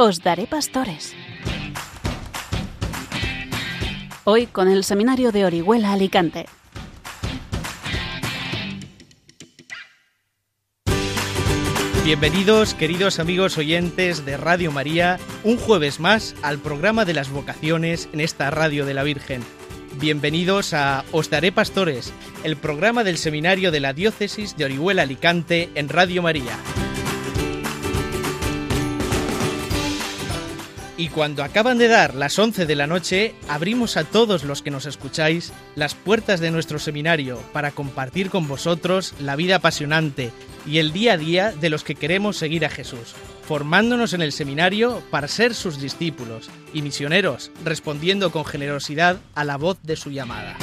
Os daré pastores. Hoy con el seminario de Orihuela Alicante. Bienvenidos, queridos amigos oyentes de Radio María, un jueves más al programa de las vocaciones en esta Radio de la Virgen. Bienvenidos a Os Daré Pastores, el programa del seminario de la Diócesis de Orihuela Alicante en Radio María. Y cuando acaban de dar las 11 de la noche, abrimos a todos los que nos escucháis las puertas de nuestro seminario para compartir con vosotros la vida apasionante y el día a día de los que queremos seguir a Jesús, formándonos en el seminario para ser sus discípulos y misioneros, respondiendo con generosidad a la voz de su llamada.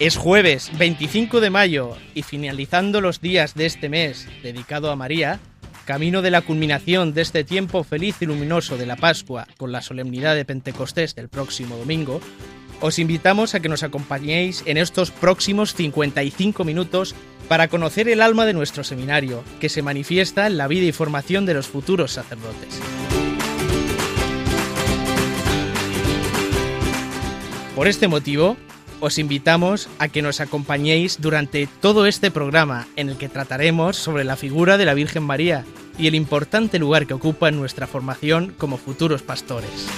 Es jueves 25 de mayo y finalizando los días de este mes dedicado a María, camino de la culminación de este tiempo feliz y luminoso de la Pascua con la solemnidad de Pentecostés del próximo domingo, os invitamos a que nos acompañéis en estos próximos 55 minutos para conocer el alma de nuestro seminario, que se manifiesta en la vida y formación de los futuros sacerdotes. Por este motivo, os invitamos a que nos acompañéis durante todo este programa en el que trataremos sobre la figura de la Virgen María y el importante lugar que ocupa en nuestra formación como futuros pastores.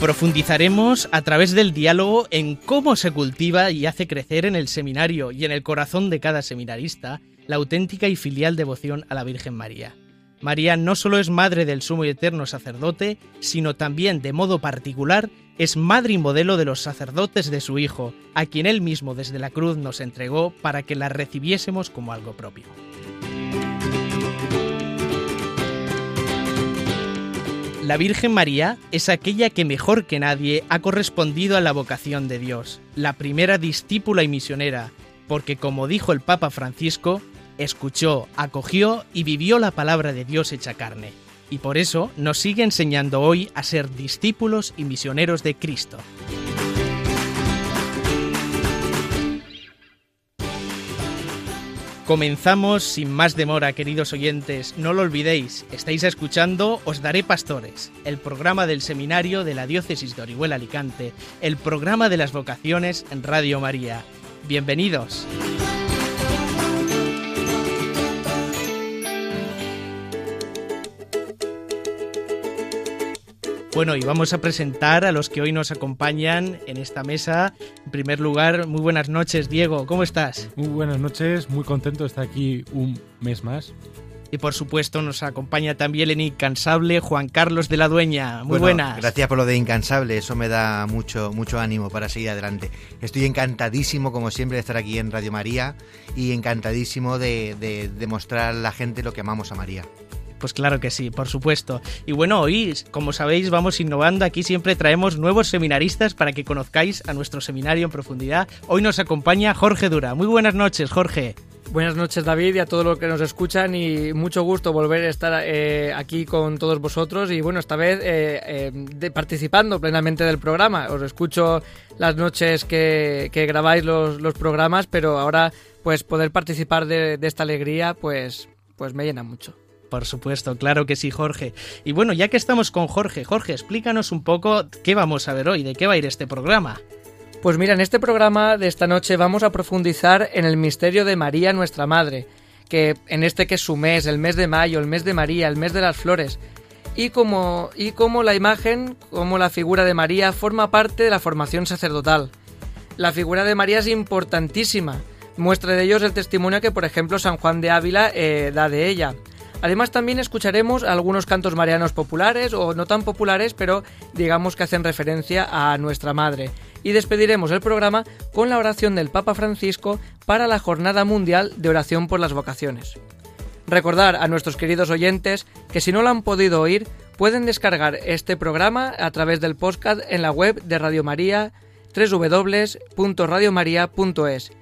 Profundizaremos a través del diálogo en cómo se cultiva y hace crecer en el seminario y en el corazón de cada seminarista la auténtica y filial devoción a la Virgen María. María no solo es madre del sumo y eterno sacerdote, sino también, de modo particular, es madre y modelo de los sacerdotes de su Hijo, a quien él mismo desde la cruz nos entregó para que la recibiésemos como algo propio. La Virgen María es aquella que mejor que nadie ha correspondido a la vocación de Dios, la primera discípula y misionera, porque como dijo el Papa Francisco, escuchó, acogió y vivió la palabra de Dios hecha carne, y por eso nos sigue enseñando hoy a ser discípulos y misioneros de Cristo. Comenzamos sin más demora, queridos oyentes. No lo olvidéis, estáis escuchando Os Daré Pastores, el programa del seminario de la Diócesis de Orihuela Alicante, el programa de las vocaciones en Radio María. Bienvenidos. Bueno, y vamos a presentar a los que hoy nos acompañan en esta mesa. En primer lugar, muy buenas noches, Diego, ¿cómo estás? Muy buenas noches, muy contento de estar aquí un mes más. Y por supuesto nos acompaña también el incansable Juan Carlos de la Dueña. Muy buenas. Gracias por lo de incansable, eso me da mucho, mucho ánimo para seguir adelante. Estoy encantadísimo, como siempre, de estar aquí en Radio María y encantadísimo de, de demostrar a la gente lo que amamos a María. Pues claro que sí, por supuesto. Y bueno, hoy, como sabéis, vamos innovando. Aquí siempre traemos nuevos seminaristas para que conozcáis a nuestro seminario en profundidad. Hoy nos acompaña Jorge Dura. Muy buenas noches, Jorge. Buenas noches David y a todos los que nos escuchan y mucho gusto volver a estar eh, aquí con todos vosotros y bueno, esta vez eh, eh, participando plenamente del programa. Os escucho las noches que, grabáis los, los, programas, pero ahora pues poder participar de, de esta alegría pues, pues me llena mucho. Por supuesto, claro que sí, Jorge. Y bueno, ya que estamos con Jorge, Jorge, explícanos un poco qué vamos a ver hoy, de qué va a ir este programa. Pues mira, en este programa de esta noche vamos a profundizar en el misterio de María, nuestra Madre, que en este que es su mes, el mes de mayo, el mes de María, el mes de las flores, y como, y como la imagen, como la figura de María forma parte de la formación sacerdotal. La figura de María es importantísima. Muestra de ello es el testimonio que, por ejemplo, San Juan de Ávila eh, da de ella. Además también escucharemos algunos cantos marianos populares o no tan populares, pero digamos que hacen referencia a nuestra madre. Y despediremos el programa con la oración del Papa Francisco para la Jornada Mundial de Oración por las Vocaciones. Recordar a nuestros queridos oyentes que si no lo han podido oír, pueden descargar este programa a través del podcast en la web de Radio María www.radiomaria.es.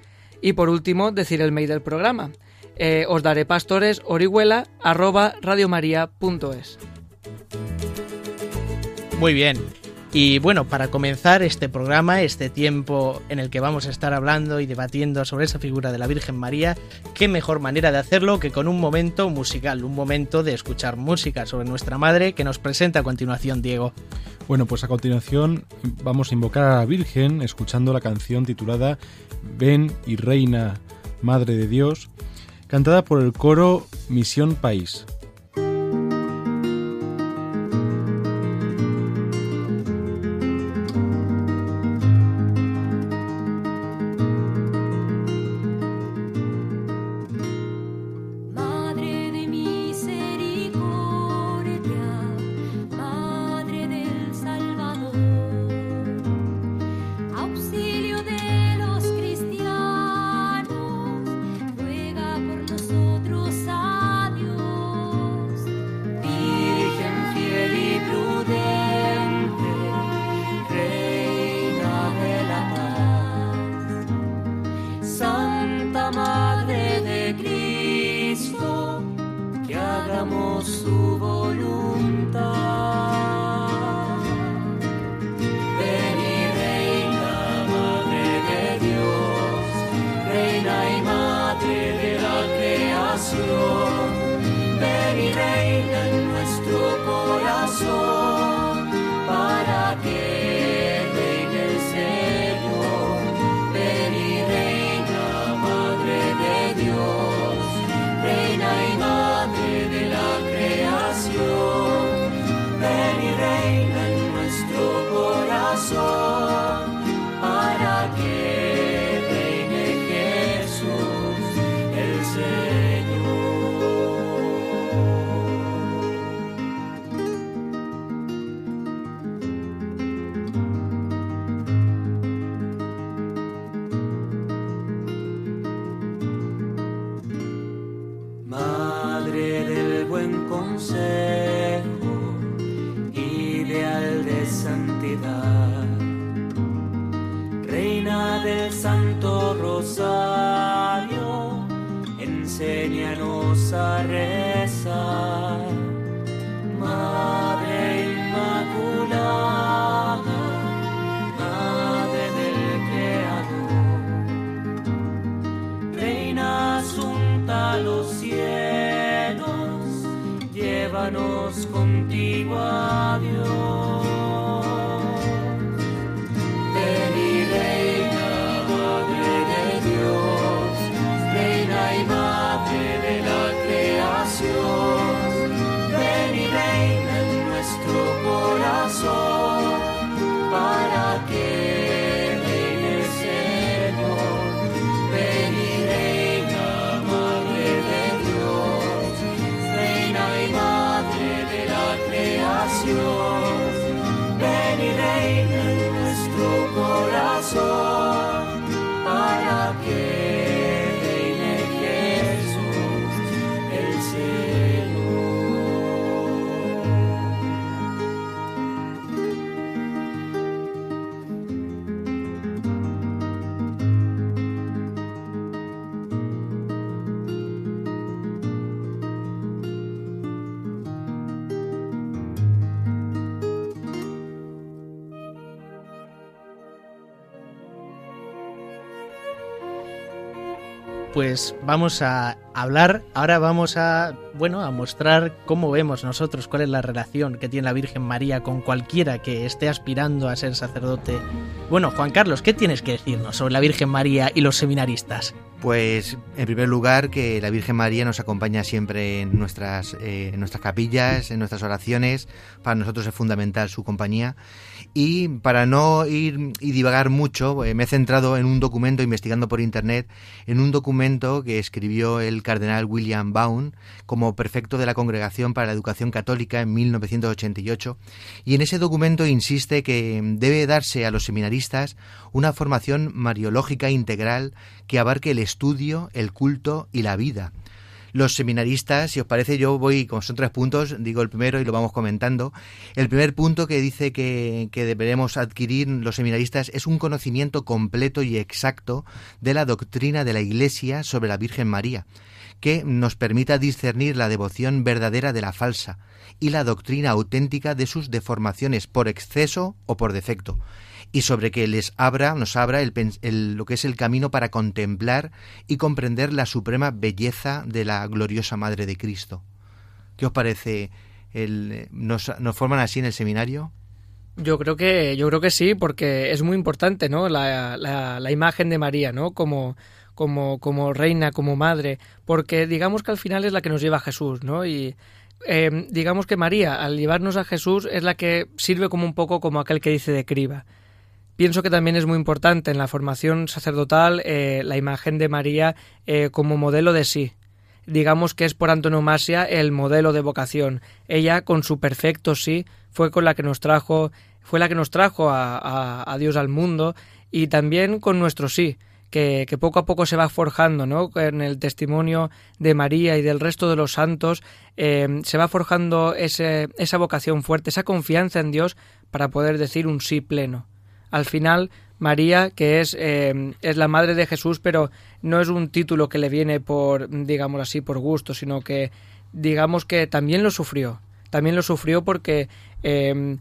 Y por último, decir el mail del programa eh, os daré pastores orihuela arroba radiomaria.es. Muy bien. Y bueno, para comenzar este programa, este tiempo en el que vamos a estar hablando y debatiendo sobre esa figura de la Virgen María, qué mejor manera de hacerlo que con un momento musical, un momento de escuchar música sobre nuestra Madre que nos presenta a continuación Diego. Bueno, pues a continuación vamos a invocar a la Virgen escuchando la canción titulada Ven y Reina, Madre de Dios, cantada por el coro Misión País. Pues vamos a hablar, ahora vamos a, bueno, a mostrar cómo vemos nosotros, cuál es la relación que tiene la Virgen María con cualquiera que esté aspirando a ser sacerdote. Bueno, Juan Carlos, ¿qué tienes que decirnos sobre la Virgen María y los seminaristas? Pues en primer lugar que la Virgen María nos acompaña siempre en nuestras, eh, en nuestras capillas, en nuestras oraciones. Para nosotros es fundamental su compañía. Y para no ir y divagar mucho, eh, me he centrado en un documento, investigando por internet, en un documento que escribió el cardenal William Baum como prefecto de la Congregación para la Educación Católica en 1988. Y en ese documento insiste que debe darse a los seminaristas una formación mariológica integral que abarque el estudio, el culto y la vida los seminaristas, si os parece, yo voy, como son tres puntos, digo el primero y lo vamos comentando. El primer punto que dice que deberemos adquirir los seminaristas es un conocimiento completo y exacto de la doctrina de la Iglesia sobre la Virgen María que nos permita discernir la devoción verdadera de la falsa y la doctrina auténtica de sus deformaciones por exceso o por defecto, y sobre que les abra, nos abra el, lo que es el camino para contemplar y comprender la suprema belleza de la gloriosa Madre de Cristo. ¿Qué os parece? El, ¿nos, ¿Nos forman así en el seminario? Yo creo que, yo creo que sí, porque es muy importante, ¿no? La, la, imagen de María, ¿no? Como, como, como reina, como madre, porque digamos que al final es la que nos lleva a Jesús, ¿no? Y eh, digamos que María, al llevarnos a Jesús, es la que sirve como un poco como aquel que dice de criba. Pienso que también es muy importante en la formación sacerdotal eh, la imagen de María eh, como modelo de sí. Digamos que es por antonomasia el modelo de vocación. Ella, con su perfecto sí, fue con la que nos trajo, fue la que nos trajo a, Dios al mundo y también con nuestro sí, que, poco a poco se va forjando, ¿no? En el testimonio de María y del resto de los santos, eh, se va forjando ese, esa vocación fuerte, esa confianza en Dios para poder decir un sí pleno. Al final, María, que es, eh, es la madre de Jesús, pero no es un título que le viene por, digamos así, por gusto, sino que digamos que también lo sufrió. También lo sufrió porque Em,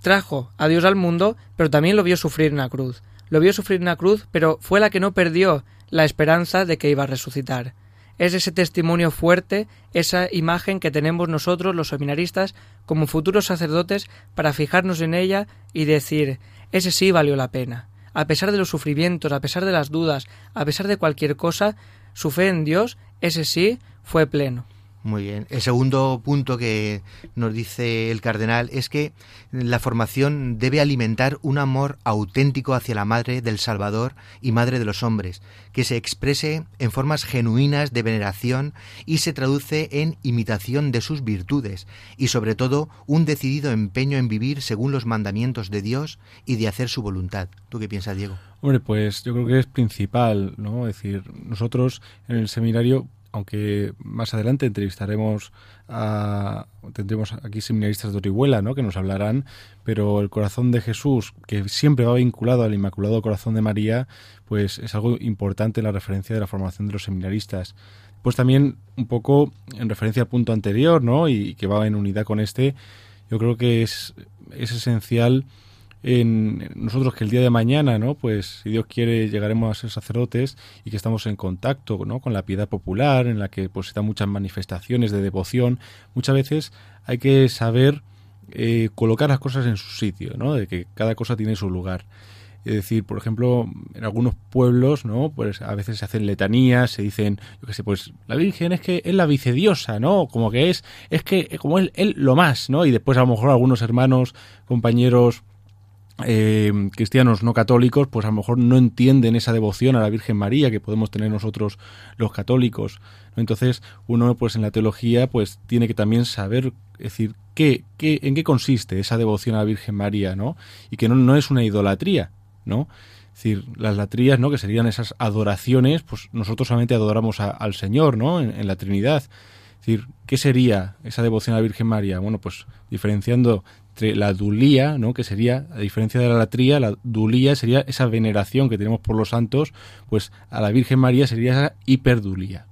trajo a Dios al mundo, pero también lo vio sufrir en la cruz. Lo vio sufrir en la cruz, pero fue la que no perdió la esperanza de que iba a resucitar. Es ese testimonio fuerte, esa imagen que tenemos nosotros, los seminaristas, como futuros sacerdotes, para fijarnos en ella y decir, ese sí valió la pena. A pesar de los sufrimientos, a pesar de las dudas, a pesar de cualquier cosa, su fe en Dios, ese sí, fue pleno. Muy bien. El segundo punto que nos dice el cardenal es que la formación debe alimentar un amor auténtico hacia la Madre del Salvador y Madre de los hombres, que se exprese en formas genuinas de veneración y se traduce en imitación de sus virtudes y sobre todo un decidido empeño en vivir según los mandamientos de Dios y de hacer su voluntad. ¿Tú qué piensas, Diego? Hombre, pues yo creo que es principal, ¿no? Es decir, nosotros en el seminario aunque más adelante entrevistaremos a, tendremos aquí seminaristas de Orihuela, ¿no? que nos hablarán, pero el corazón de Jesús, que siempre va vinculado al Inmaculado Corazón de María, pues es algo importante en la referencia de la formación de los seminaristas. Pues también un poco en referencia al punto anterior, ¿no? y que va en unidad con este, yo creo que es, es esencial en nosotros que el día de mañana, ¿no? Pues si Dios quiere llegaremos a ser sacerdotes y que estamos en contacto, ¿no? Con la piedad popular, en la que pues están muchas manifestaciones de devoción. Muchas veces hay que saber eh, colocar las cosas en su sitio, ¿no? De que cada cosa tiene su lugar. Es decir, por ejemplo, en algunos pueblos, ¿no? Pues a veces se hacen letanías, se dicen, yo qué sé, pues la Virgen es que es la vicediosa, ¿no? Como que es, es que como él, él lo más, ¿no? Y después a lo mejor algunos hermanos, compañeros eh, cristianos no católicos, pues a lo mejor no entienden esa devoción a la Virgen María que podemos tener nosotros los católicos. Entonces, uno pues en la teología pues tiene que también saber decir qué, qué, en qué consiste esa devoción a la Virgen María, ¿no? Y que no, no es una idolatría, ¿no? Es decir, las latrías, ¿no? Que serían esas adoraciones, pues nosotros solamente adoramos al Señor, ¿no? en la Trinidad. Es decir, ¿qué sería esa devoción a la Virgen María? Bueno, pues diferenciando la dulía, ¿no? que sería, a diferencia de la latría, la dulía sería esa veneración que tenemos por los santos, pues a la Virgen María sería esa hiperdulía,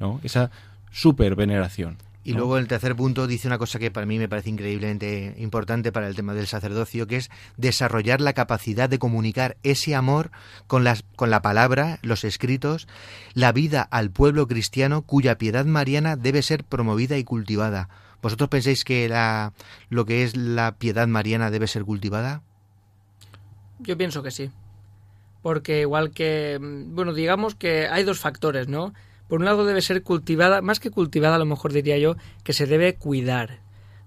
¿no? esa super veneración. Y luego el tercer punto dice una cosa que para mí me parece increíblemente importante para el tema del sacerdocio, que es desarrollar la capacidad de comunicar ese amor con, las, con la palabra, los escritos, la vida al pueblo cristiano cuya piedad mariana debe ser promovida y cultivada. ¿Vosotros pensáis que la, lo que es la piedad mariana debe ser cultivada? Yo pienso que sí. Porque igual que, bueno, digamos que hay dos factores, ¿no? Por un lado debe ser cultivada, más que cultivada a lo mejor diría yo, que se debe cuidar.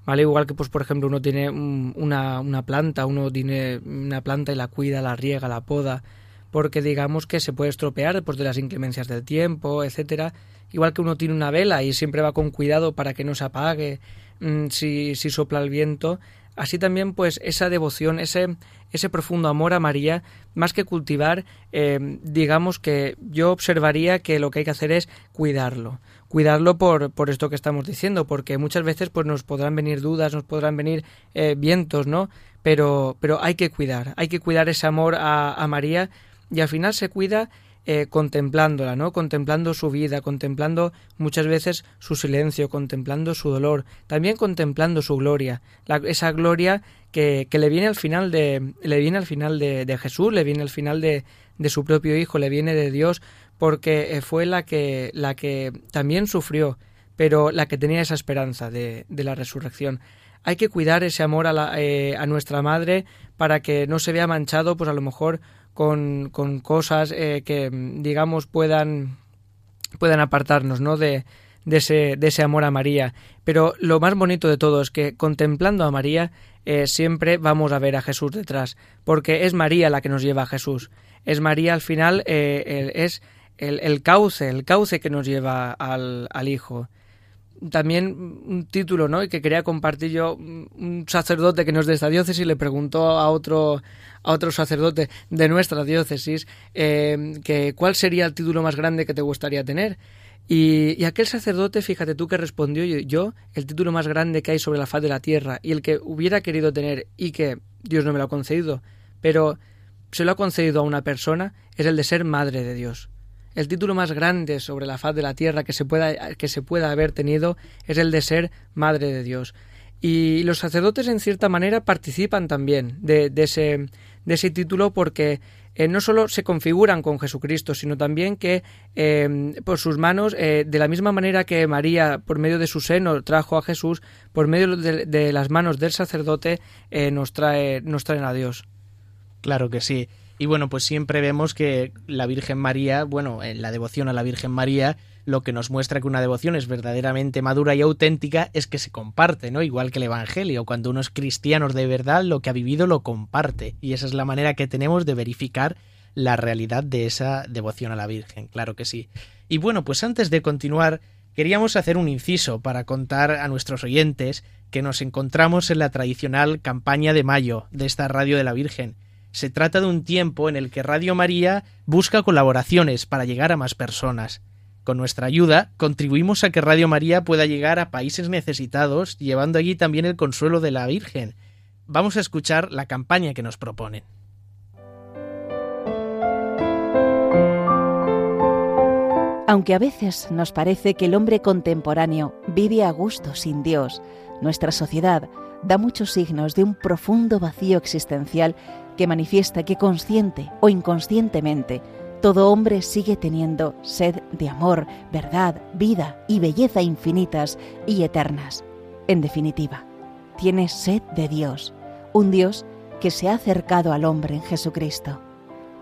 ¿Vale? Igual que, pues, por ejemplo, uno tiene una, una planta, uno tiene una planta y la cuida, la riega, la poda, porque digamos que se puede estropear después de las inclemencias del tiempo, etcétera igual que uno tiene una vela y siempre va con cuidado para que no se apague mm, si, si sopla el viento, así también pues esa devoción, ese, ese profundo amor a María, más que cultivar, eh, digamos que yo observaría que lo que hay que hacer es cuidarlo, cuidarlo por, por esto que estamos diciendo, porque muchas veces pues nos podrán venir dudas, nos podrán venir eh, vientos, ¿no? Pero, pero hay que cuidar, hay que cuidar ese amor a, a María y al final se cuida eh, contemplándola, ¿no? Contemplando su vida, contemplando muchas veces su silencio, contemplando su dolor, también contemplando su gloria, esa gloria que, que, le viene al final de le viene al final de, de Jesús, le viene al final de, de su propio Hijo, le viene de Dios, porque eh, fue la que la que también sufrió, pero la que tenía esa esperanza de, de la resurrección hay que cuidar ese amor a, la, eh, a nuestra madre para que no se vea manchado, pues a lo mejor con, con cosas eh, que, digamos, puedan, puedan apartarnos, ¿no? De, de, ese, de ese amor a María. Pero lo más bonito de todo es que contemplando a María eh, siempre vamos a ver a Jesús detrás, porque es María la que nos lleva a Jesús. Es María al final, es el, el, cauce, el cauce que nos lleva al, al Hijo también un título, ¿no? Y que quería compartir yo, un sacerdote que no es de esta diócesis le preguntó a otro, a otro sacerdote de nuestra diócesis eh, que cuál sería el título más grande que te gustaría tener. Y, aquel sacerdote, fíjate tú que respondió yo, el título más grande que hay sobre la faz de la tierra y el que hubiera querido tener y que Dios no me lo ha concedido, pero se lo ha concedido a una persona, es el de ser madre de Dios. El título más grande sobre la faz de la tierra que se pueda, que se pueda haber tenido es el de ser Madre de Dios. Y los sacerdotes, en cierta manera, participan también de, ese, de ese título porque eh, no solo se configuran con Jesucristo, sino también que eh, por sus manos, eh, de la misma manera que María, por medio de su seno, trajo a Jesús, por medio de, de las manos del sacerdote, nos, trae, nos traen a Dios. Claro que sí. Y bueno, pues siempre vemos que la Virgen María, bueno, en la devoción a la Virgen María, lo que nos muestra que una devoción es verdaderamente madura y auténtica es que se comparte, ¿no? Igual que el Evangelio, cuando uno es cristiano de verdad, lo que ha vivido lo comparte. Y esa es la manera que tenemos de verificar la realidad de esa devoción a la Virgen, claro que sí. Y bueno, pues antes de continuar, queríamos hacer un inciso para contar a nuestros oyentes que nos encontramos en la tradicional campaña de mayo de esta radio de la Virgen se trata de un tiempo en el que Radio María busca colaboraciones para llegar a más personas. Con nuestra ayuda, contribuimos a que Radio María pueda llegar a países necesitados, llevando allí también el consuelo de la Virgen. Vamos a escuchar la campaña que nos proponen. Aunque a veces nos parece que el hombre contemporáneo vive a gusto sin Dios, nuestra sociedad da muchos signos de un profundo vacío existencial que manifiesta que consciente o inconscientemente todo hombre sigue teniendo sed de amor, verdad, vida y belleza infinitas y eternas. En definitiva, tiene sed de Dios, un Dios que se ha acercado al hombre en Jesucristo.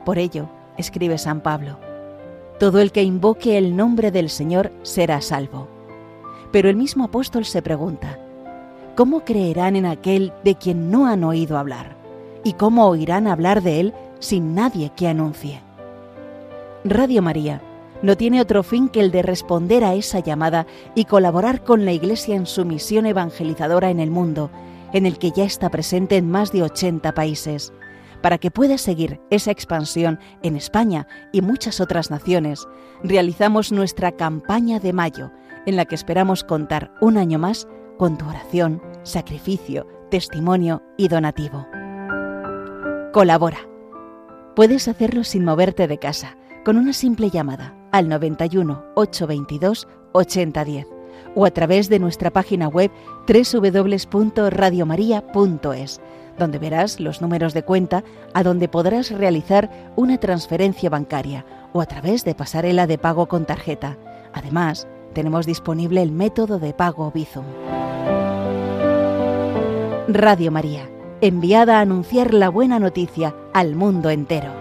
Por ello, escribe San Pablo, todo el que invoque el nombre del Señor será salvo. Pero el mismo apóstol se pregunta, ¿cómo creerán en aquel de quien no han oído hablar? ¿Y cómo oirán hablar de él sin nadie que anuncie? Radio María no tiene otro fin que el de responder a esa llamada y colaborar con la Iglesia en su misión evangelizadora en el mundo, en el que ya está presente en más de 80 países. Para que pueda seguir esa expansión en España y muchas otras naciones, realizamos nuestra campaña de mayo, en la que esperamos contar un año más con tu oración, sacrificio, testimonio y donativo. Colabora. Puedes hacerlo sin moverte de casa, con una simple llamada al 91 822 8010 o a través de nuestra página web www.radiomaria.es, donde verás los números de cuenta a donde podrás realizar una transferencia bancaria o a través de pasarela de pago con tarjeta. Además, tenemos disponible el método de pago Bizum. Radio María enviada a anunciar la buena noticia al mundo entero.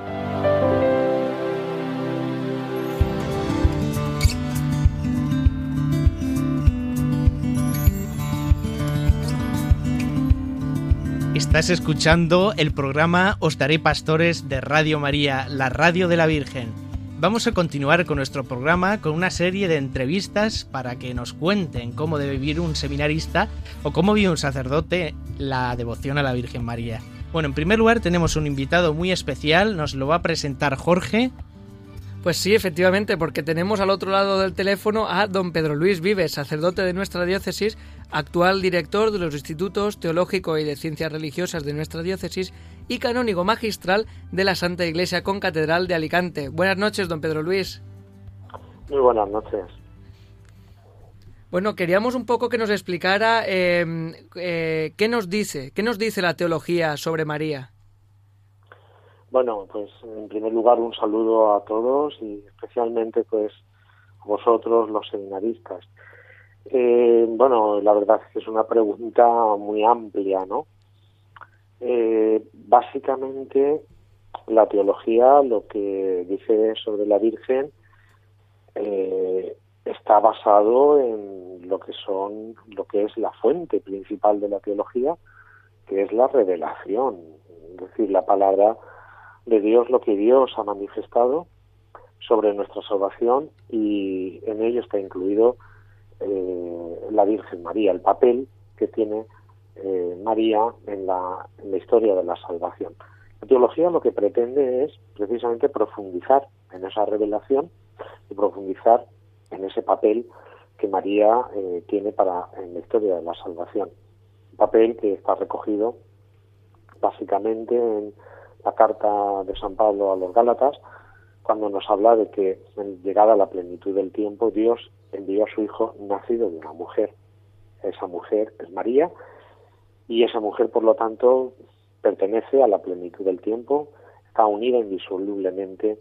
Estás escuchando el programa Os Daré Pastores de Radio María, la radio de la Virgen. Vamos a continuar con nuestro programa con una serie de entrevistas para que nos cuenten cómo debe vivir un seminarista o cómo vive un sacerdote la devoción a la Virgen María. Bueno, en primer lugar tenemos un invitado muy especial, nos lo va a presentar Jorge. Pues sí, efectivamente, porque tenemos al otro lado del teléfono a don Pedro Luis Vives, sacerdote de nuestra diócesis, actual director de los institutos teológico y de ciencias religiosas de nuestra diócesis y canónigo magistral de la Santa Iglesia Concatedral de Alicante. Buenas noches, don Pedro Luis. Muy buenas noches. Bueno, queríamos un poco que nos explicara em, eh, qué nos dice, qué nos dice la teología sobre María. Bueno, pues en primer lugar un saludo a todos y especialmente pues a vosotros los seminaristas. Eh, bueno, la verdad es que es una pregunta muy amplia, ¿no? Eh, básicamente la teología lo que dice sobre la Virgen eh, está basado en lo que son lo que es la fuente principal de la teología que es la revelación. Es decir la palabra de Dios lo que Dios ha manifestado sobre nuestra salvación y en ello está incluido eh, la Virgen María el papel que tiene eh, María en la, en la historia de la salvación la teología lo que pretende es precisamente profundizar en esa revelación y profundizar en ese papel que María eh, tiene para en la historia de la salvación. Un papel que está recogido básicamente en la carta de San Pablo a los Gálatas, cuando nos habla de que llegada la plenitud del tiempo Dios envió a su hijo nacido de una mujer. Esa mujer es María y esa mujer, por lo tanto, pertenece a la plenitud del tiempo, está unida indisolublemente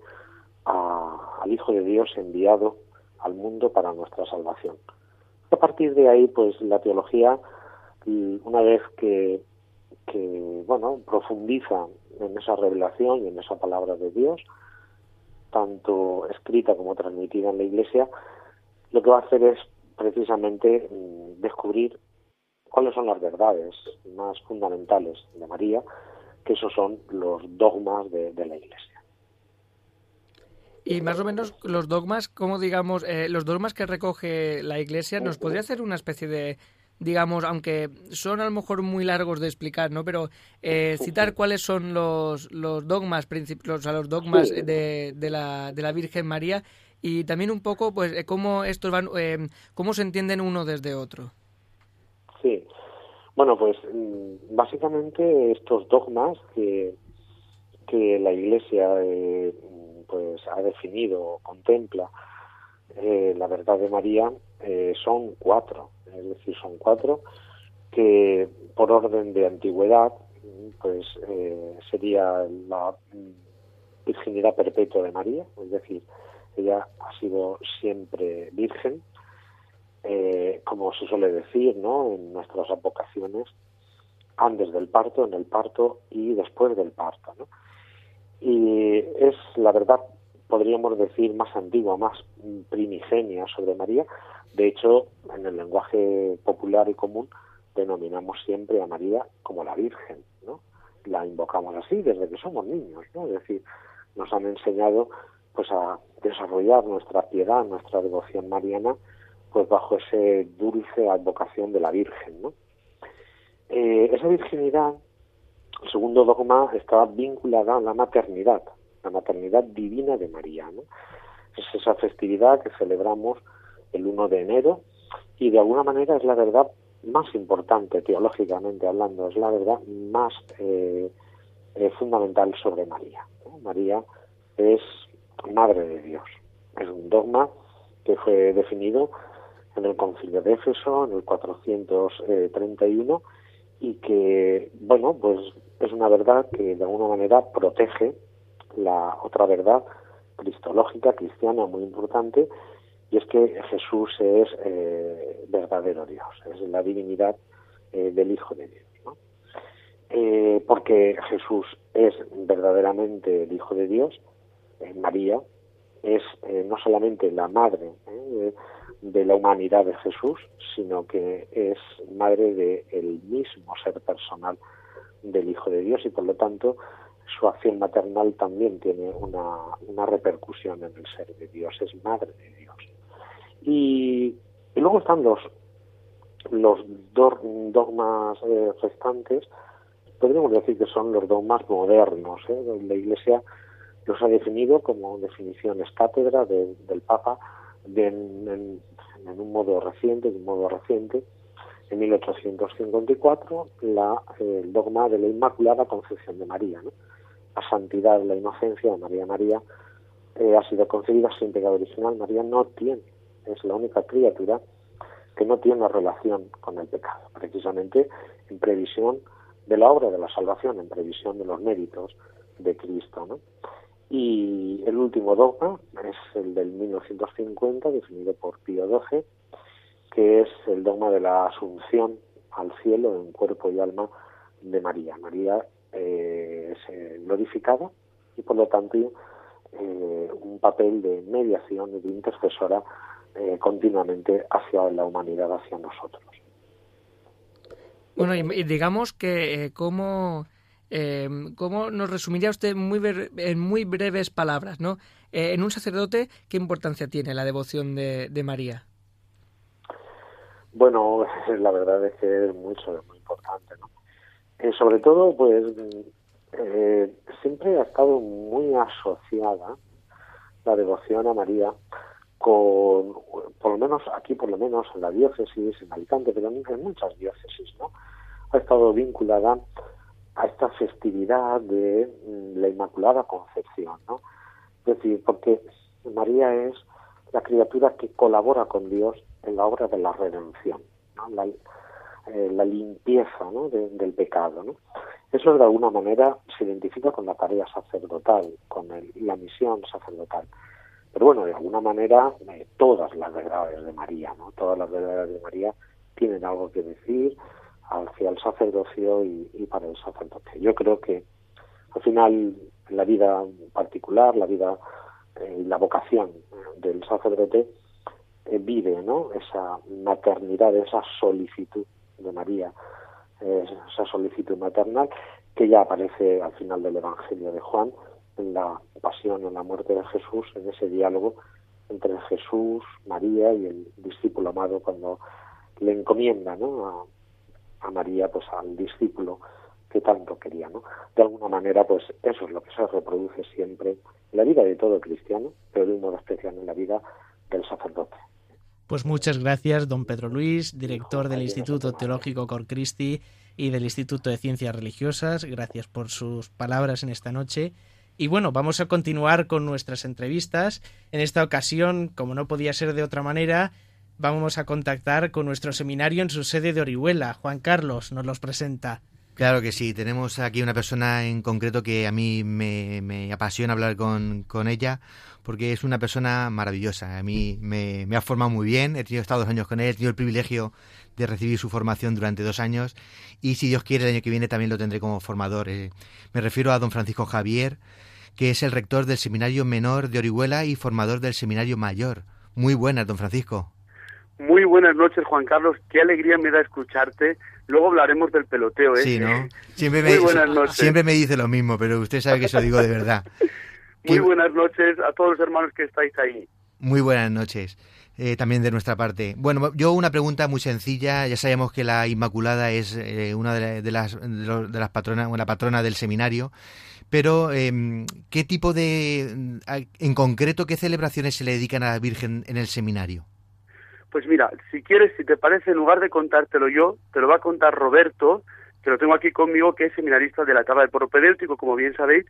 al Hijo de Dios enviado al mundo para nuestra salvación. A partir de ahí, pues la teología, una vez que, que bueno, profundiza en esa revelación y en esa palabra de Dios, tanto escrita como transmitida en la Iglesia, lo que va a hacer es precisamente mm, descubrir cuáles son las verdades más fundamentales de María, que esos son los dogmas de la Iglesia. Y más o menos los dogmas, como digamos, eh, los dogmas que recoge la Iglesia, ¿nos podría hacer una especie de, digamos, aunque son a lo mejor muy largos de explicar, ¿no? Pero eh, citar cuáles son los, los dogmas, los, los dogmas de, de, la, de la Virgen María y también un poco, pues, eh, cómo estos van, cómo se entienden uno desde otro. Sí. Bueno, pues mm, básicamente estos dogmas que, que la Iglesia pues ha definido contempla eh, la verdad de María eh, son cuatro, es decir, son cuatro que por orden de antigüedad pues eh, sería la virginidad perpetua de María, es decir, ella ha sido siempre virgen, como se suele decir, ¿no? En nuestras advocaciones, antes del parto, en el parto y después del parto, ¿no? y es la verdad podríamos decir más antigua, más primigenia sobre María. De hecho, en el lenguaje popular y común denominamos siempre a María como la Virgen, ¿no? La invocamos así desde que somos niños, ¿no? Es decir, nos han enseñado pues a desarrollar nuestra piedad, nuestra devoción mariana, pues bajo ese dulce advocación de la Virgen, ¿no? Eh, esa virginidad el segundo dogma está vinculada a la maternidad, la maternidad divina de María. Es esa festividad que celebramos el 1 de enero y de alguna manera es la verdad más importante teológicamente hablando, es la verdad más eh, eh, fundamental sobre María. María es Madre de Dios. Es un dogma que fue definido en el Concilio de Éfeso en el 431 y que, bueno, pues es una verdad que de alguna manera protege la otra verdad cristológica, cristiana, muy importante, y es que Jesús es eh, verdadero Dios, es la divinidad eh, del Hijo de Dios. ¿no? Eh, porque Jesús es verdaderamente el Hijo de Dios, María es no solamente la madre de la humanidad de Jesús, sino que es madre del el mismo ser personal del Hijo de Dios y por lo tanto su acción maternal también tiene una, una repercusión en el ser de Dios, es madre de Dios. Y, luego están los, los dogmas eh, restantes, podríamos decir que son los dogmas modernos. ¿eh? La Iglesia los ha definido como definiciones cátedra del Papa de, en, un modo reciente, de un modo reciente, en 1854 la, el dogma de la Inmaculada Concepción de María. ¿no? La santidad, la inocencia de María María eh, ha sido concebida sin pecado original. María no tiene, es la única criatura que no tiene relación con el pecado, precisamente en previsión de la obra de la salvación, en previsión de los méritos de Cristo. Y el último dogma es el del 1950, definido por Pío XII, que es el dogma de la asunción al cielo en cuerpo y alma de María. María eh, es eh, glorificada y por lo tanto eh, un papel de mediación y de intercesora continuamente hacia la humanidad, hacia nosotros. Bueno, y, digamos que cómo, cómo nos resumiría usted muy en muy breves palabras, ¿no? en un sacerdote, ¿qué importancia tiene la devoción de María? Bueno, la verdad es que es mucho, muy importante, ¿no? Eh, sobre todo, pues, eh, siempre ha estado muy asociada la devoción a María con, por lo menos aquí, por lo menos en la diócesis, en Alicante, pero en muchas diócesis, ¿no? Ha estado vinculada a esta festividad de mm, la Inmaculada Concepción, ¿no? Es decir, porque María es la criatura que colabora con Dios en la obra de la redención, la, eh, la, limpieza ¿no? del pecado. ¿no? Eso de alguna manera se identifica con la tarea sacerdotal, con la misión sacerdotal. Pero bueno, de alguna manera eh, todas las verdades de María, ¿no? todas las verdades de María tienen algo que decir hacia el sacerdocio y, para el sacerdote. Yo creo que al final la vida particular, la vida eh, la vocación del sacerdote eh, vive ¿no? esa maternidad, esa solicitud de María, esa solicitud maternal que ya aparece al final del Evangelio de Juan, en la pasión, en la muerte de Jesús, en ese diálogo entre Jesús, María y el discípulo amado cuando le encomienda ¿no? A, María, pues al discípulo que tanto quería, ¿no? De alguna manera, pues eso es lo que se reproduce siempre en la vida de todo cristiano, pero de un modo especial en la vida del sacerdote. Pues muchas gracias, don Pedro Luis, director del Instituto Teológico Cor Christi y del Instituto de Ciencias Religiosas. Gracias por sus palabras en esta noche. Y bueno, vamos a continuar con nuestras entrevistas. En esta ocasión, como no podía ser de otra manera, vamos a contactar con nuestro seminario en su sede de Orihuela. Juan Carlos nos los presenta. Claro que sí, tenemos aquí una persona en concreto que a mí me, me apasiona hablar con, con ella porque es una persona maravillosa. A mí me, ha formado muy bien, he tenido estado dos años con él, he tenido el privilegio de recibir su formación durante dos años y si Dios quiere el año que viene también lo tendré como formador. Eh, me refiero a don Francisco Javier, que es el rector del Seminario Menor de Orihuela y formador del Seminario Mayor. Muy buenas, don Francisco. Muy buenas noches, Juan Carlos. Qué alegría me da escucharte. Luego hablaremos del peloteo, ¿eh? Sí, ¿no? Siempre me, Muy buenas noches. Siempre me dice lo mismo, pero usted sabe que eso digo de verdad. Muy buenas noches a todos los hermanos que estáis ahí. Muy buenas noches. Eh, también de nuestra parte. Bueno, yo una pregunta muy sencilla. Ya sabemos que la Inmaculada es eh, una de, las, de, las patronas, la patrona del seminario. Pero, em, ¿qué tipo de, en concreto, qué celebraciones se le dedican a la Virgen en el seminario? Pues mira, si quieres, si te parece, en lugar de contártelo yo, te lo va a contar Roberto, que lo tengo aquí conmigo, que es seminarista de la Tabla del Propedéutico, como bien sabéis,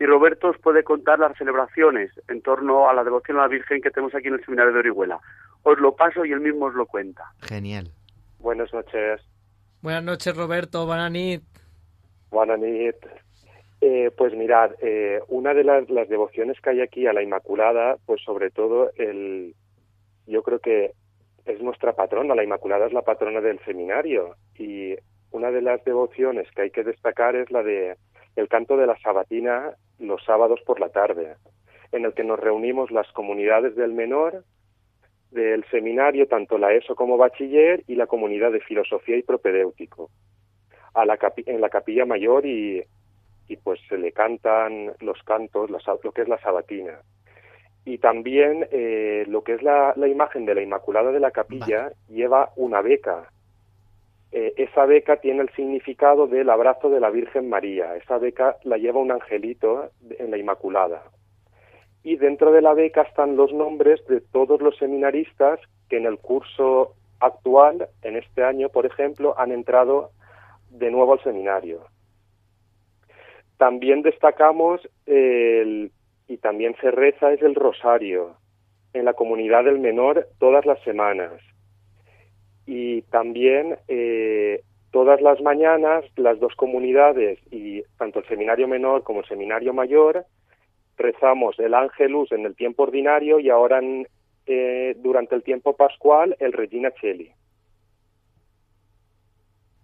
y Roberto os puede contar las celebraciones en torno a la devoción a la Virgen que tenemos aquí en el Seminario de Orihuela. Os lo paso y él mismo os lo cuenta. Genial. Buenas noches. Buenas noches, Roberto. Buenas Buenas eh, pues mirad, eh, una de las, las, devociones que hay aquí a la Inmaculada, pues sobre todo el, yo creo que es nuestra patrona, la Inmaculada es la patrona del seminario y una de las devociones que hay que destacar es la de el canto de la sabatina los sábados por la tarde, en el que nos reunimos las comunidades del menor, del seminario, tanto la ESO como bachiller, y la comunidad de filosofía y propedéutico, a la en la capilla mayor y, y pues se le cantan los cantos, lo que es la sabatina. Y también eh, lo que es la, la, imagen de la Inmaculada de la Capilla lleva una beca eh, esa beca tiene el significado del abrazo de la Virgen María. Esa beca la lleva un angelito en la Inmaculada. Y dentro de la beca están los nombres de todos los seminaristas que en el curso actual, en este año, por ejemplo, han entrado de nuevo al seminario. También destacamos el, y también se reza es el rosario en la comunidad del menor todas las semanas. Y también eh, todas las mañanas las dos comunidades, y tanto el seminario menor como el seminario mayor, rezamos el Ángelus en el tiempo ordinario y ahora eh, durante el tiempo pascual el Regina Cheli.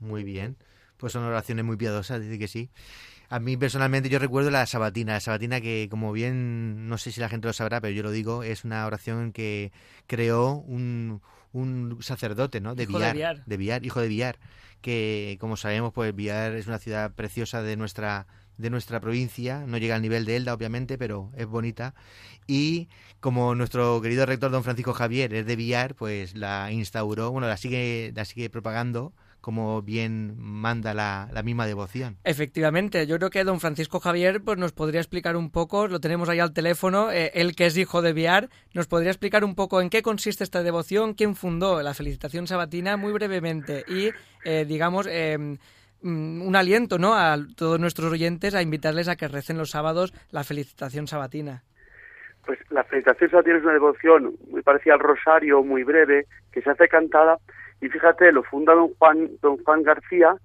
Muy bien, pues son oraciones muy piadosas, dice que sí. A mí personalmente yo recuerdo la sabatina, la sabatina que como bien, no sé si la gente lo sabrá, pero yo lo digo, es una oración que creó un, un sacerdote, ¿no? De Hijo Villar, de Villar, hijo de Villar, que como sabemos, pues Villar es una ciudad preciosa de nuestra de nuestra provincia, no llega al nivel de Elda, obviamente, pero es bonita. Y como nuestro querido rector don Francisco Javier es de Villar, pues la instauró, bueno, la sigue, la sigue propagando como bien manda la, misma devoción. Efectivamente, yo creo que don Francisco Javier pues nos podría explicar un poco, lo tenemos ahí al teléfono, eh, él que es hijo de Viar, nos podría explicar un poco en qué consiste esta devoción, quién fundó la felicitación sabatina muy brevemente y, eh, digamos, mm, un aliento ¿no? a todos nuestros oyentes a invitarles a que recen los sábados la felicitación sabatina. Pues la felicitación sabatina es una devoción muy parecida al rosario, muy breve, que se hace cantada y fíjate, lo funda don Juan, don Juan García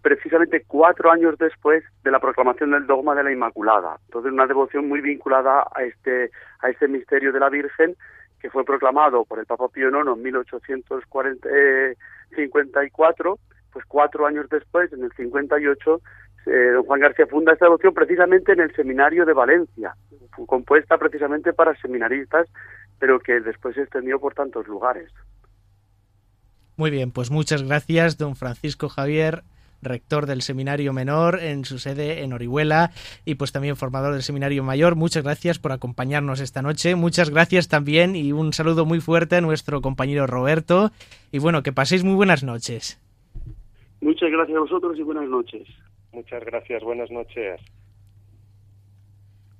precisamente cuatro años después de la proclamación del dogma de la Inmaculada. Entonces, una devoción muy vinculada a este, a este misterio de la Virgen que fue proclamado por el Papa Pío IX en 1854, pues cuatro años después, en el 58, eh, don Juan García funda esta devoción precisamente en el seminario de Valencia, compuesta precisamente para seminaristas, pero que después se extendió por tantos lugares. Muy bien, pues muchas gracias, don Francisco Javier, rector del Seminario Menor en su sede en Orihuela y pues también formador del Seminario Mayor. Muchas gracias por acompañarnos esta noche. Muchas gracias también y un saludo muy fuerte a nuestro compañero Roberto. Y bueno, que paséis muy buenas noches. Muchas gracias a vosotros y buenas noches. Muchas gracias, buenas noches.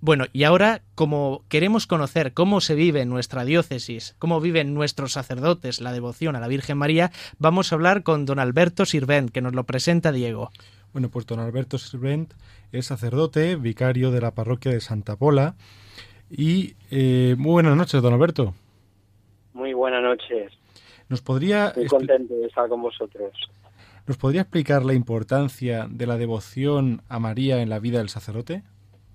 Bueno, y ahora, como queremos conocer cómo se vive en nuestra diócesis, cómo viven nuestros sacerdotes la devoción a la Virgen María, vamos a hablar con don Alberto Sirvent, que nos lo presenta Diego. Bueno, pues don Alberto Sirvent es sacerdote, vicario de la parroquia de Santa Pola. Y eh, muy buenas noches, don Alberto. Muy buenas noches. ¿Nos podría Muy contento de estar con vosotros. ¿Nos podría explicar la importancia de la devoción a María en la vida del sacerdote?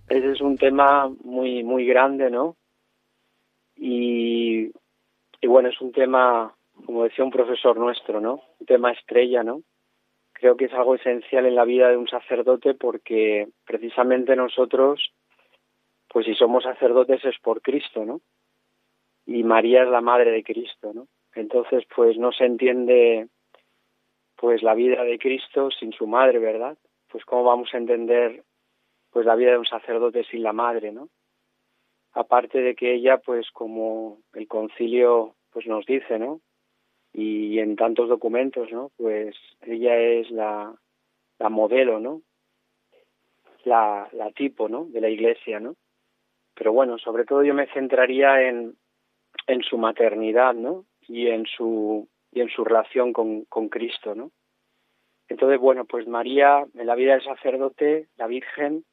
Ese es un tema muy, muy grande, ¿no? Y, bueno, es un tema, como decía un profesor nuestro, ¿no? Un tema estrella, ¿no? Creo que es algo esencial en la vida de un sacerdote porque precisamente nosotros, pues si somos sacerdotes es por Cristo, ¿no? Y María es la madre de Cristo, ¿no? Entonces, pues no se entiende pues la vida de Cristo sin su madre, ¿verdad? Pues cómo vamos a entender pues la vida de un sacerdote sin la madre, ¿no? Aparte de que ella, pues como el concilio pues nos dice, ¿no? Y en tantos documentos, ¿no? Pues ella es la, modelo, ¿no? La, la tipo, ¿no? De la iglesia, ¿no? Pero bueno, sobre todo yo me centraría en, en su maternidad, ¿no? Y en su, y en su relación con, con Cristo, ¿no? Entonces, bueno, pues María, en la vida del sacerdote, la Virgen,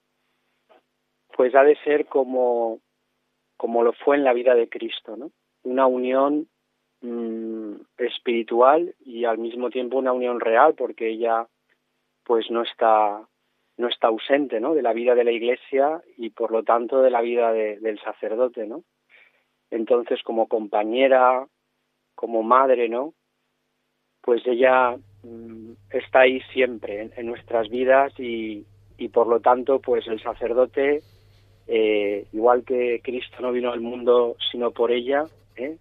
pues ha de ser como, como lo fue en la vida de Cristo, ¿no? Una unión mm, espiritual y al mismo tiempo una unión real, porque ella pues no está no está ausente, ¿no? De la vida de la Iglesia y por lo tanto de la vida del sacerdote, ¿no? Entonces, como compañera, como madre, ¿no? Pues ella mm, está ahí siempre en, en nuestras vidas y, y por lo tanto, pues el sacerdote eh, igual que Cristo no vino al mundo sino por ella, ¿eh?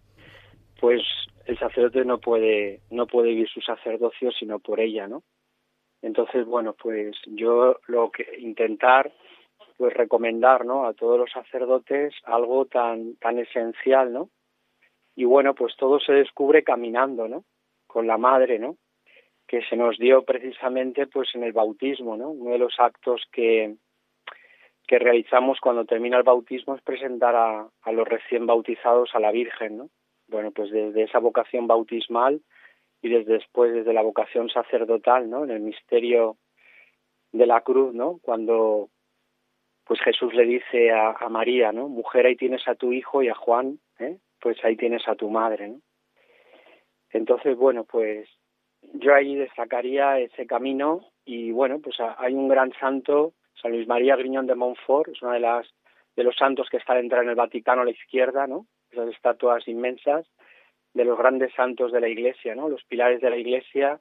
pues el sacerdote no puede no puede vivir su sacerdocio sino por ella, ¿no? Entonces, bueno, pues yo lo que intentar pues recomendar, ¿no? a todos los sacerdotes algo tan tan esencial, ¿no? Y bueno, pues todo se descubre caminando, ¿no? Con la madre, ¿no? Que se nos dio precisamente pues en el bautismo, ¿no? Uno de los actos que que realizamos cuando termina el bautismo es presentar a, a los recién bautizados a la Virgen, ¿no? Bueno, pues desde esa vocación bautismal y desde después desde la vocación sacerdotal, ¿no? En el misterio de la cruz, ¿no? Cuando pues Jesús le dice a, a María, ¿no? Mujer, ahí tienes a tu hijo y a Juan, ¿eh? Pues ahí tienes a tu madre, ¿no? Entonces, bueno, pues yo ahí destacaría ese camino y bueno, pues hay un gran santo, San Luis María Griñón de Montfort, es una de las de los santos que está al entrar en el Vaticano a la izquierda, ¿no? Esas estatuas inmensas de los grandes santos de la Iglesia, ¿no? Los pilares de la Iglesia,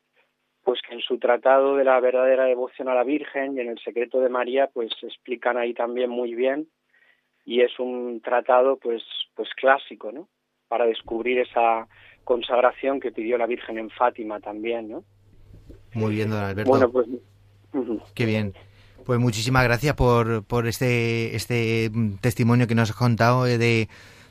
pues que en su tratado de la verdadera devoción a la Virgen y en el secreto de María, pues explican ahí también muy bien y es un tratado, pues, pues clásico, ¿no? Para descubrir esa consagración que pidió la Virgen en Fátima también, ¿no? Muy bien, don Alberto. Bueno, pues Qué bien. Pues muchísimas gracias por, por este, este testimonio que nos has contado eh, de,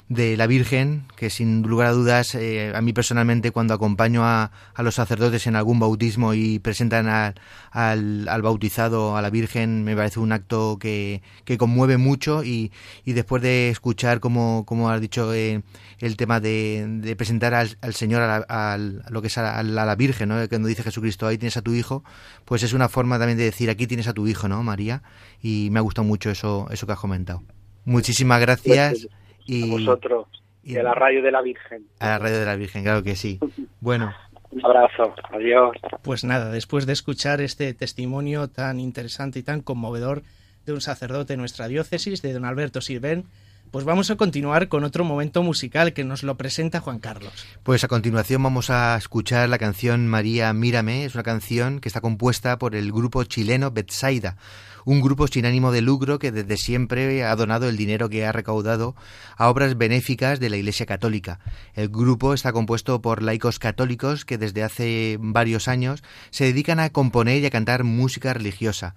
de la Virgen, que sin lugar a dudas, eh, a mí personalmente cuando acompaño a, a, los sacerdotes en algún bautismo y presentan al, al, bautizado a la Virgen, me parece un acto que, que conmueve mucho y, y, después de escuchar, como, como has dicho, eh, el tema de, de presentar al, al Señor a, la, lo que es a, la Virgen, cuando dice Jesucristo, ahí tienes a tu hijo, pues es una forma también de decir, aquí tienes a tu hijo, ¿no, María? Y me ha gustado mucho eso, eso que has comentado. Muchísimas gracias. Y, a vosotros y, a la radio de la Virgen. A la radio de la Virgen, claro que sí. Bueno. Un abrazo, adiós. Pues nada, después de escuchar este testimonio tan interesante y tan conmovedor de un sacerdote de nuestra diócesis, de don Alberto Sirven, pues vamos a continuar con otro momento musical que nos lo presenta Juan Carlos. Pues a continuación vamos a escuchar la canción María Mírame, es una canción que está compuesta por el grupo chileno Betsaida, un grupo sin ánimo de lucro que desde siempre ha donado el dinero que ha recaudado a obras benéficas de la Iglesia Católica. El grupo está compuesto por laicos católicos que desde hace varios años se dedican a componer y a cantar música religiosa.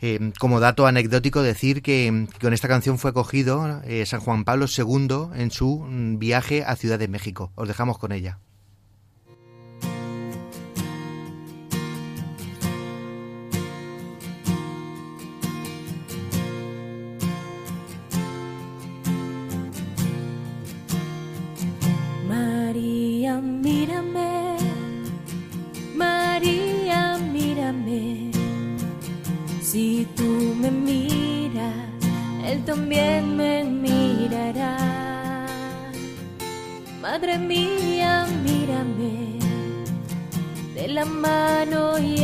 Eh, como dato anecdótico decir que, con esta canción fue acogido eh, San Juan Pablo II en su mm, viaje a Ciudad de México. Os dejamos con ella. Mírame, María, mírame. Si tú me miras, Él también me mirará. Madre mía, mírame, de la mano llévame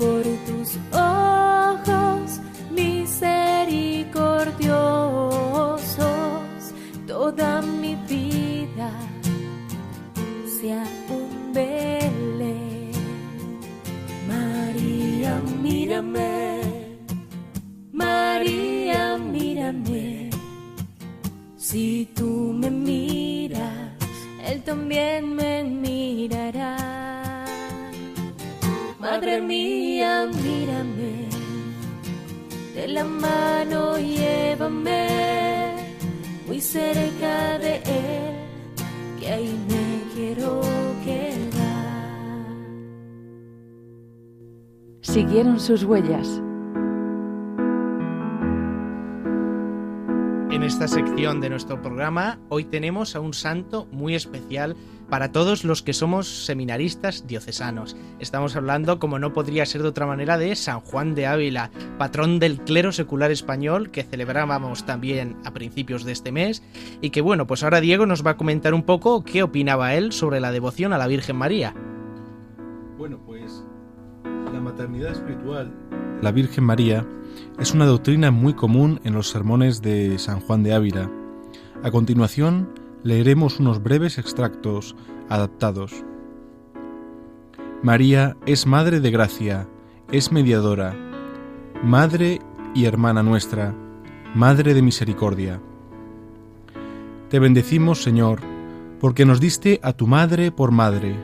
Por tus ojos misericordiosos toda mi vida sea un Belén. María, mírame. María, mírame. Si tú me miras, Él también me mirará. Madre mía, mírame. De la mano llévame muy cerca de Él, que ahí me quiero quedar. Siguieron sus huellas. En esta sección de nuestro programa hoy tenemos a un santo muy especial para todos los que somos seminaristas diocesanos. Estamos hablando, como no podría ser de otra manera, de San Juan de Ávila, patrón del clero secular español que celebrábamos también a principios de este mes y que bueno, pues ahora Diego nos va a comentar un poco qué opinaba él sobre la devoción a la Virgen María. Bueno, pues la maternidad espiritual la Virgen María es una doctrina muy común en los sermones de San Juan de Ávila. A continuación, leeremos unos breves extractos adaptados. María es Madre de Gracia, es mediadora, Madre y hermana nuestra, Madre de Misericordia. Te bendecimos, Señor, porque nos diste a tu Madre por Madre,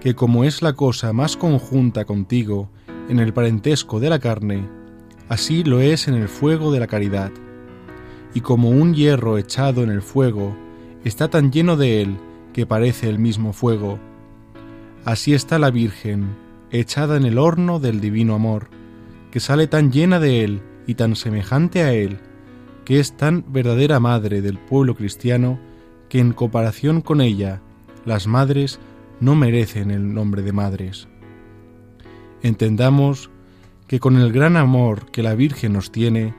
que como es la cosa más conjunta contigo en el parentesco de la carne, así lo es en el fuego de la caridad. Y como un hierro echado en el fuego está tan lleno de él que parece el mismo fuego, así está la Virgen, echada en el horno del divino amor, que sale tan llena de él y tan semejante a él, que es tan verdadera madre del pueblo cristiano, que en comparación con ella, las madres no merecen el nombre de madres. Entendamos que con el gran amor que la Virgen nos tiene,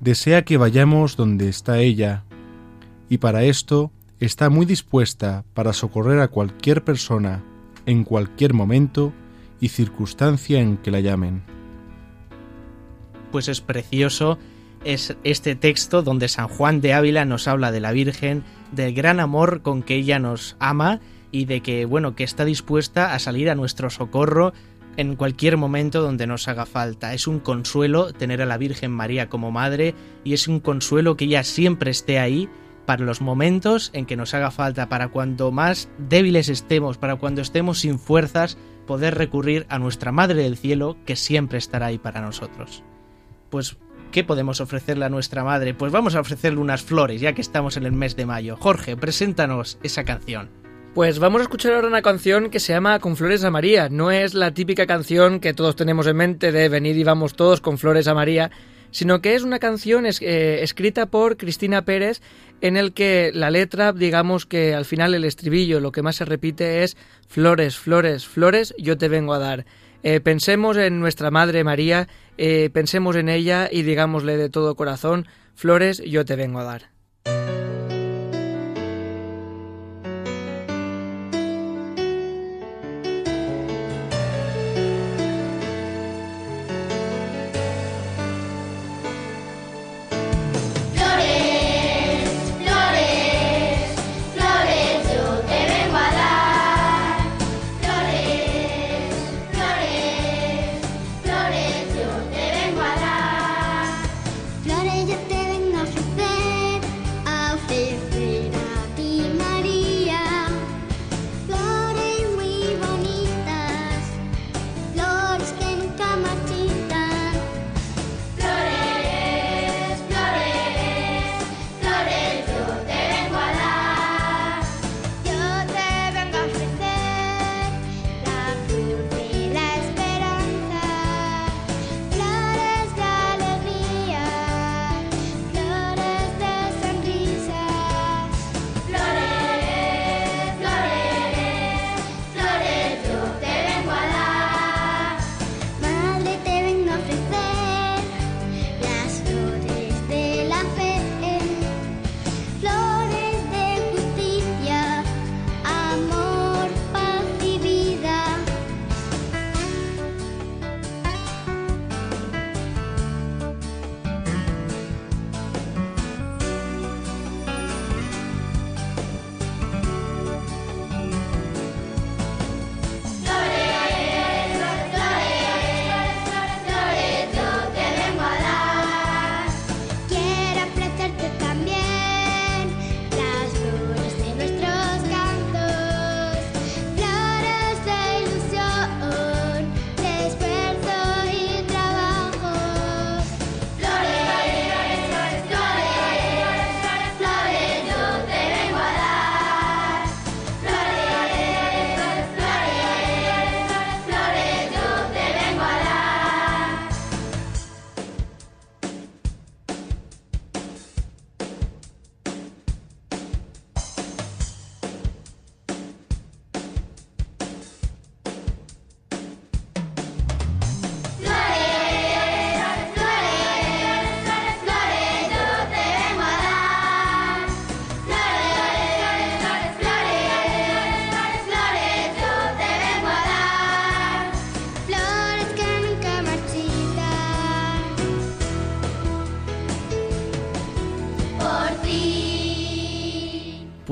desea que vayamos donde está ella, y para esto está muy dispuesta para socorrer a cualquier persona, en cualquier momento y circunstancia en que la llamen. Pues es precioso es este texto donde San Juan de Ávila nos habla de la Virgen, del gran amor con que ella nos ama y de que, bueno, que está dispuesta a salir a nuestro socorro en cualquier momento donde nos haga falta. Es un consuelo tener a la Virgen María como madre y es un consuelo que ella siempre esté ahí para los momentos en que nos haga falta, para cuando más débiles estemos, para cuando estemos sin fuerzas, poder recurrir a nuestra Madre del Cielo que siempre estará ahí para nosotros. Pues, ¿qué podemos ofrecerle a nuestra Madre? Pues vamos a ofrecerle unas flores, ya que estamos en el mes de mayo. Jorge, preséntanos esa canción. Pues vamos a escuchar ahora una canción que se llama Con Flores a María. No es la típica canción que todos tenemos en mente de venir y vamos todos con flores a María, sino que es una canción eh, escrita por Cristina Pérez en el que la letra, digamos que al final el estribillo lo que más se repite es flores, flores, flores, yo te vengo a dar. Eh, pensemos en nuestra Madre María, eh, pensemos en ella y digámosle de todo corazón, flores, yo te vengo a dar.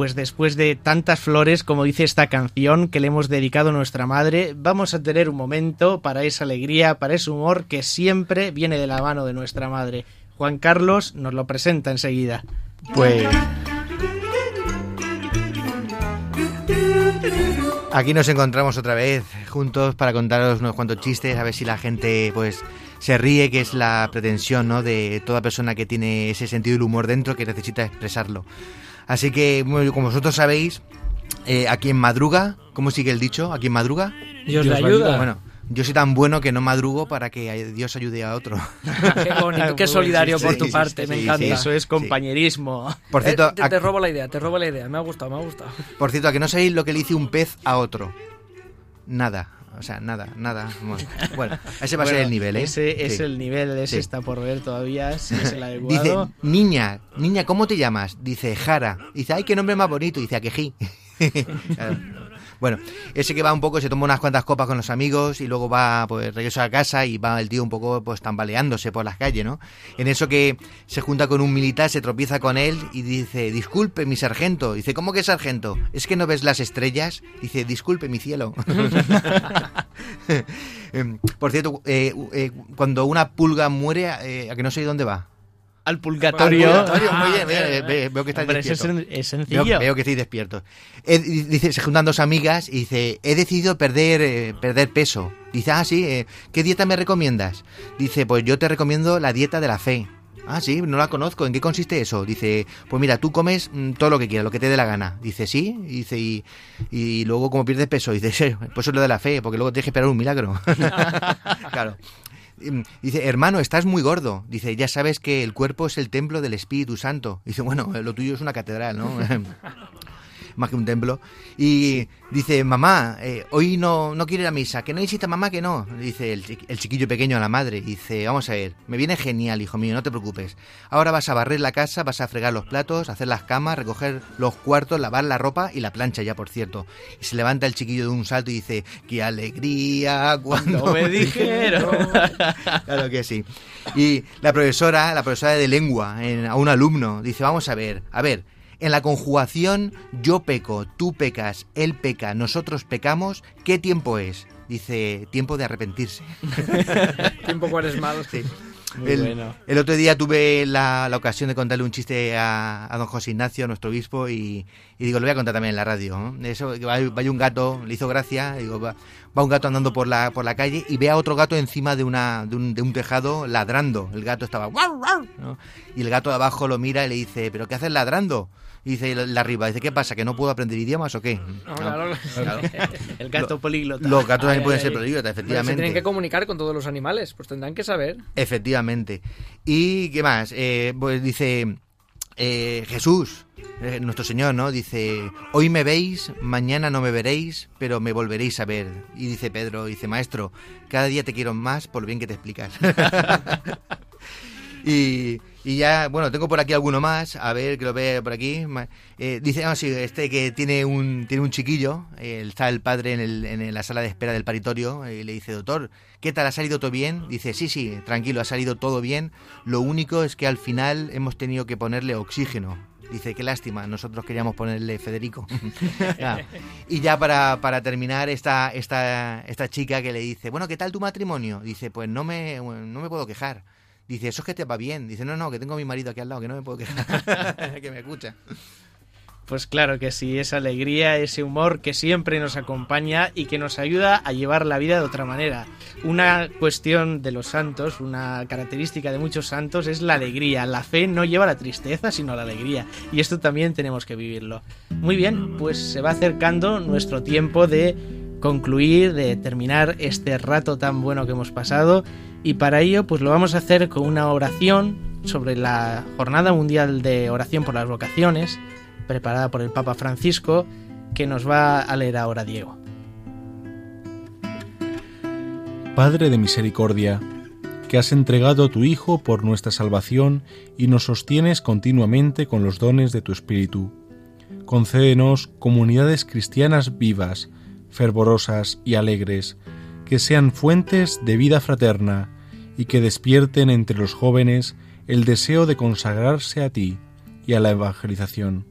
Pues después de tantas flores, como dice esta canción que le hemos dedicado a nuestra madre, vamos a tener un momento para esa alegría, para ese humor que siempre viene de la mano de nuestra madre. Juan Carlos nos lo presenta enseguida. Pues aquí nos encontramos otra vez juntos para contaros unos cuantos chistes, a ver si la gente pues se ríe, que es la pretensión ¿no? de toda persona que tiene ese sentido del humor dentro que necesita expresarlo. Así que, bueno, como vosotros sabéis, eh, aquí en madruga, ¿cómo sigue el dicho? Aquí en madruga. Dios le ayuda. Bueno, yo soy tan bueno que no madrugo para que Dios ayude a otro. qué bonito, qué solidario por tu Sí, parte, sí, me sí, encanta. sí. Eso es compañerismo. Por Eh, cierto, te, te robo la idea, te robo la idea. Me ha gustado, me ha gustado. por cierto, a que no sabéis lo que le dice un pez a otro. Nada. O sea, nada, nada. Bueno, ese va a ser el nivel, ¿eh? Ese es Sí. el nivel, ese Sí. está por ver todavía, si es el Dice, adecuado. niña, niña, ¿cómo te llamas? Dice, Jara. Dice, ay, qué nombre más bonito. Dice, Akejí. Bueno, ese que va un poco, se toma unas cuantas copas con los amigos y luego va, pues regresa a casa y va el tío un poco, pues tambaleándose por las calles, ¿no? En eso que se junta con un militar, se tropieza con él y dice, disculpe, mi sargento. Dice, ¿cómo que sargento? ¿Es que no ves las estrellas? Dice, disculpe, mi cielo. Em, por cierto, eh, eh, cuando una pulga muere, eh, a que no sé dónde va. Al purgatorio. Al purgatorio, muy bien, muy bien, eh, ve- veo que estáis Hombre, eso es, despiertos. es Veo, sencillo. veo que estáis despiertos. He- dice, se juntan dos amigas y dice, he decidido perder, eh, perder peso. Dice, ah, sí, eh, ¿qué dieta me recomiendas? Dice, pues yo te recomiendo la dieta de la fe. Ah, sí, no la conozco. ¿En qué consiste eso? Dice, pues mira, tú comes mm, todo lo que quieras, lo que te dé la gana. Dice, sí. Y dice, y, y luego como pierdes peso. Dice, sí, pues eso es lo de la fe, porque luego tienes que esperar un milagro. claro. Mm, Dice, hermano, estás muy gordo. Dice, ya sabes que el cuerpo es el templo del Espíritu Santo. Dice, bueno, lo tuyo es una catedral, ¿no? Más que un templo. Y dice, mamá, eh, hoy no, no quiere ir a misa. Que no necesita mamá, que no. Dice el, chi- el chiquillo pequeño a la madre. Dice, vamos a ver, me viene genial, hijo mío, no te preocupes. Ahora vas a barrer la casa, vas a fregar los platos, hacer las camas, recoger los cuartos, lavar la ropa y la plancha ya, por cierto. Y se levanta el chiquillo de un salto y dice, qué alegría cuando No me dijeron. claro que sí. Y la profesora, la profesora de lengua, en- a un alumno, dice, vamos a ver, a ver, en la conjugación yo peco, tú pecas, él peca, nosotros pecamos, ¿qué tiempo es? Dice, tiempo de arrepentirse. Tiempo cuaresmal. Sí. Muy el, bueno. el otro día tuve la, la ocasión de contarle un chiste a, a don José Ignacio, nuestro obispo, y, y digo, lo voy a contar también en la radio. ¿no? Eso, que va, vaya un gato, le hizo gracia, digo, va, va un gato andando por la, por la calle y ve a otro gato encima de, una, de, un, de un tejado ladrando. El gato estaba... ¿no? Y el gato de abajo lo mira y le dice, ¿pero qué haces ladrando? Y dice de arriba, dice, ¿qué pasa? ¿Que no puedo aprender idiomas o qué? No, No, claro. claro. El gato políglota. Los gatos también Ay, pueden ay, ser políglotas, Pero se efectivamente. tienen que comunicar con todos los animales, pues tendrán que saber. Efectivamente. ¿Y qué más? Eh, pues dice eh, Jesús, eh, nuestro Señor, ¿no? Dice, hoy me veis, mañana no me veréis, pero me volveréis a ver. Y dice Pedro, dice, maestro, cada día te quiero más por lo bien que te explicas. y, y ya, bueno, tengo por aquí alguno más, a ver que lo ve por aquí. Eh, dice, ah, sí, este que tiene un, tiene un chiquillo, eh, está el padre en, el- en la sala de espera del paritorio, y le dice, doctor, ¿qué tal? ¿Ha salido todo bien? Dice, sí, sí, tranquilo, ha salido todo bien. Lo único es que al final hemos tenido que ponerle oxígeno. Dice, qué lástima, nosotros queríamos ponerle Federico. Ah, Y ya para, para terminar, esta, esta, esta chica que le dice, bueno, ¿qué tal tu matrimonio? Dice, pues no me, no me puedo quejar. Dice, eso es que te va bien. Dice, no, no, que tengo a mi marido aquí al lado, que no me puedo quejar. que me escucha. Pues claro que sí, esa alegría, ese humor que siempre nos acompaña y que nos ayuda a llevar la vida de otra manera. Una cuestión de los santos, una característica de muchos santos es la alegría. La fe no lleva la tristeza, sino la alegría. Y esto también tenemos que vivirlo. Muy bien, pues se va acercando nuestro tiempo de concluir, de terminar este rato tan bueno que hemos pasado. Y para ello, pues lo vamos a hacer con una oración sobre la Jornada Mundial de Oración por las Vocaciones preparada por el Papa Francisco, que nos va a leer ahora Diego. Padre de misericordia, que has entregado a tu Hijo por nuestra salvación y nos sostienes continuamente con los dones de tu Espíritu. Concédenos comunidades cristianas vivas, fervorosas y alegres, que sean fuentes de vida fraterna y que despierten entre los jóvenes el deseo de consagrarse a ti y a la evangelización.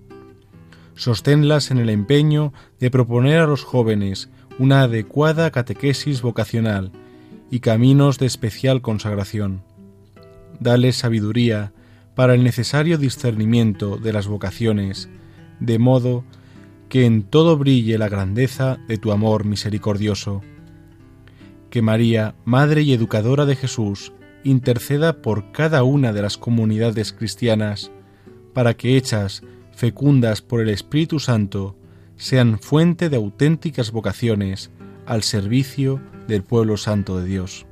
Sosténlas en el empeño de proponer a los jóvenes una adecuada catequesis vocacional y caminos de especial consagración. Dale sabiduría para el necesario discernimiento de las vocaciones, de modo que en todo brille la grandeza de tu amor misericordioso. Que María, Madre y Educadora de Jesús, interceda por cada una de las comunidades cristianas, para que hechas fecundas por el Espíritu Santo, sean fuente de auténticas vocaciones al servicio del pueblo santo de Dios.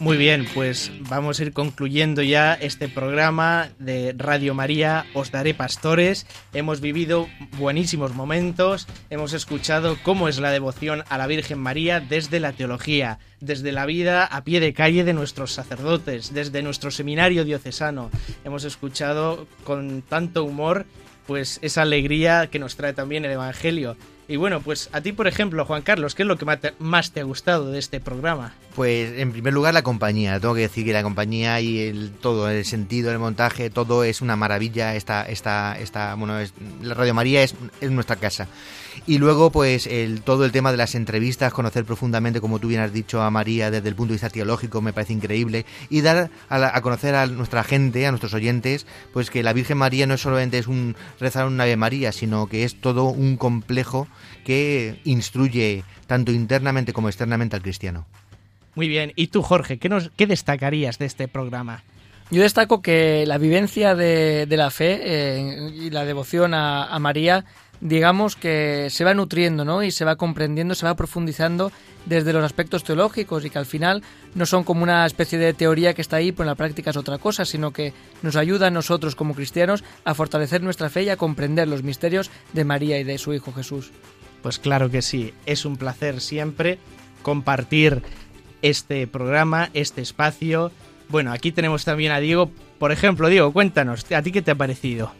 Muy bien, pues vamos a ir concluyendo ya este programa de Radio María, Os Daré Pastores. Hemos vivido buenísimos momentos, hemos escuchado cómo es la devoción a la Virgen María desde la teología, desde la vida a pie de calle de nuestros sacerdotes, desde nuestro seminario diocesano. Hemos escuchado con tanto humor pues esa alegría que nos trae también el Evangelio. Y bueno, pues a ti, por ejemplo, Juan Carlos, ¿qué es lo que más te ha gustado de este programa? Pues en primer lugar la compañía. Tengo que decir que la compañía y el todo, el sentido, el montaje, todo es una maravilla. Esta, esta, esta, bueno, es, la Radio María es, es nuestra casa. Y luego, pues, el, todo el tema de las entrevistas, conocer profundamente, como tú bien has dicho, a María desde el punto de vista teológico, me parece increíble. Y dar a, conocer a nuestra gente, a nuestros oyentes, pues que la Virgen María no solamente es un rezar un Ave María, sino que es todo un complejo que instruye tanto internamente como externamente al cristiano. Muy bien. ¿Y tú, Jorge, qué, nos, qué destacarías de este programa? Yo destaco que la vivencia de, la fe eh, y la devoción a María digamos que se va nutriendo, ¿no? Y se va comprendiendo, se va profundizando desde los aspectos teológicos y que al final no son como una especie de teoría que está ahí, pero en la práctica es otra cosa, sino que nos ayuda a nosotros como cristianos a fortalecer nuestra fe y a comprender los misterios de María y de su Hijo Jesús. Pues claro que sí, es un placer siempre compartir este programa, este espacio. Bueno, aquí tenemos también a Diego. Por ejemplo, Diego, cuéntanos, ¿a ti qué te ha parecido?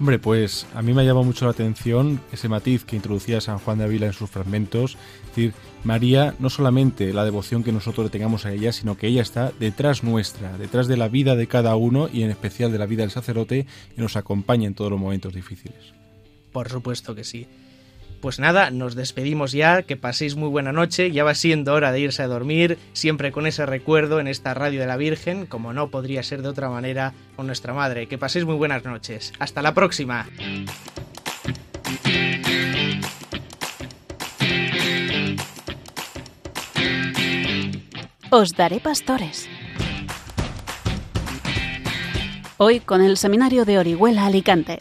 Hombre, pues a mí me ha llamado mucho la atención ese matiz que introducía San Juan de Ávila en sus fragmentos. Es decir, María, no solamente la devoción que nosotros le tengamos a ella, sino que ella está detrás nuestra, detrás de la vida de cada uno y en especial de la vida del sacerdote y nos acompaña en todos los momentos difíciles. Por supuesto que sí. Pues nada, nos despedimos ya, que paséis muy buena noche, ya va siendo hora de irse a dormir, siempre con ese recuerdo en esta radio de la Virgen, como no podría ser de otra manera con nuestra madre. Que paséis muy buenas noches. Hasta la próxima. Os daré pastores. Hoy con el Seminario de Orihuela Alicante.